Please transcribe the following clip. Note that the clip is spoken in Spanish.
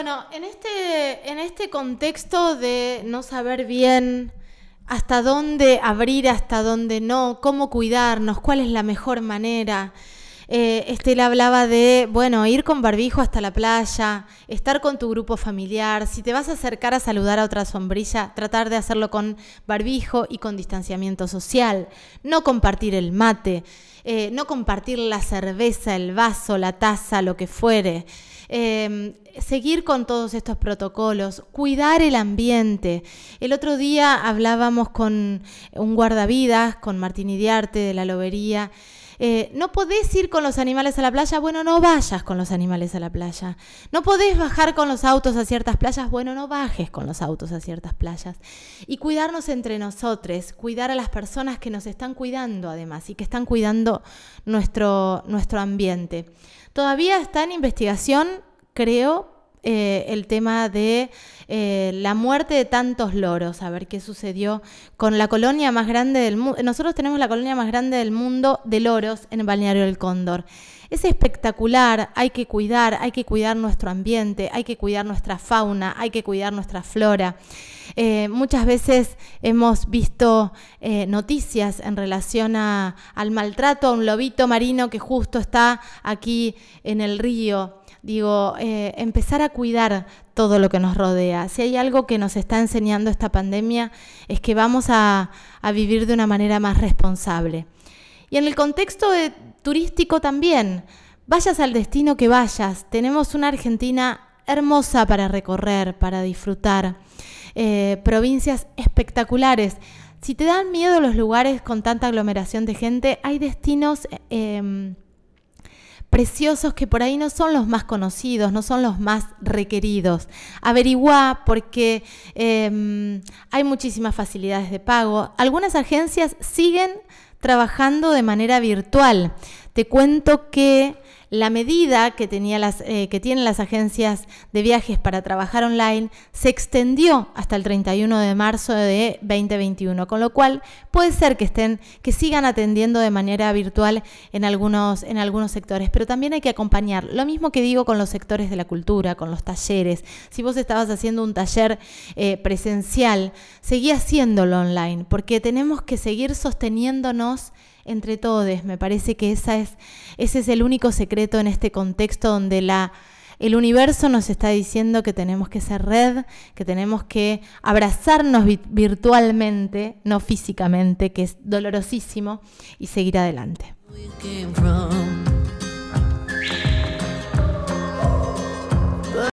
Bueno, en este, en este contexto de no saber bien hasta dónde abrir, hasta dónde no, cómo cuidarnos, cuál es la mejor manera. Eh, Estela hablaba de, bueno, ir con barbijo hasta la playa, estar con tu grupo familiar. Si te vas a acercar a saludar a otra sombrilla, tratar de hacerlo con barbijo y con distanciamiento social. No compartir el mate, eh, no compartir la cerveza, el vaso, la taza, lo que fuere. Em, seguir con todos estos protocolos, cuidar el ambiente. El otro día hablábamos con un guardavidas, con Martín Idiarte de la Lobería. Eh, no podés ir con los animales a la playa, bueno, no vayas con los animales a la playa. No podés bajar con los autos a ciertas playas, bueno, no bajes con los autos a ciertas playas. Y cuidarnos entre nosotros, cuidar a las personas que nos están cuidando además y que están cuidando nuestro, nuestro ambiente. Todavía está en investigación, creo, eh, el tema de eh, la muerte de tantos loros, a ver qué sucedió con la colonia más grande del mundo. Nosotros tenemos la colonia más grande del mundo de loros en el balneario del Cóndor. Es espectacular, hay que cuidar, hay que cuidar nuestro ambiente, hay que cuidar nuestra fauna, hay que cuidar nuestra flora. Eh, muchas veces hemos visto noticias en relación al maltrato a un lobito marino que justo está aquí en el río. Digo, eh, empezar a cuidar todo lo que nos rodea. Si hay algo que nos está enseñando esta pandemia es que vamos a, a vivir de una manera más responsable. Y en el contexto turístico también, vayas al destino que vayas, tenemos una Argentina hermosa para recorrer, para disfrutar. Eh, provincias espectaculares. Si te dan miedo los lugares con tanta aglomeración de gente, hay destinos em, preciosos que por ahí no son los más conocidos, no son los más requeridos. Averigua porque em, hay muchísimas facilidades de pago. Algunas agencias siguen trabajando de manera virtual. Te cuento que la medida eh, que tienen las agencias de viajes para trabajar online se extendió hasta el 31 de marzo de 2021, con lo cual puede ser que estén, que sigan atendiendo de manera virtual en algunos, en algunos sectores, pero también hay que acompañar. Lo mismo que digo con los sectores de la cultura, con los talleres. Si vos estabas haciendo un taller eh, presencial, seguí haciéndolo online, porque tenemos que seguir sosteniéndonos entre todos. Me parece que esa es, ese es el único secreto en este contexto donde la, el universo nos está diciendo que tenemos que ser red, que tenemos que abrazarnos virtualmente, no físicamente, que es dolorosísimo, y seguir adelante.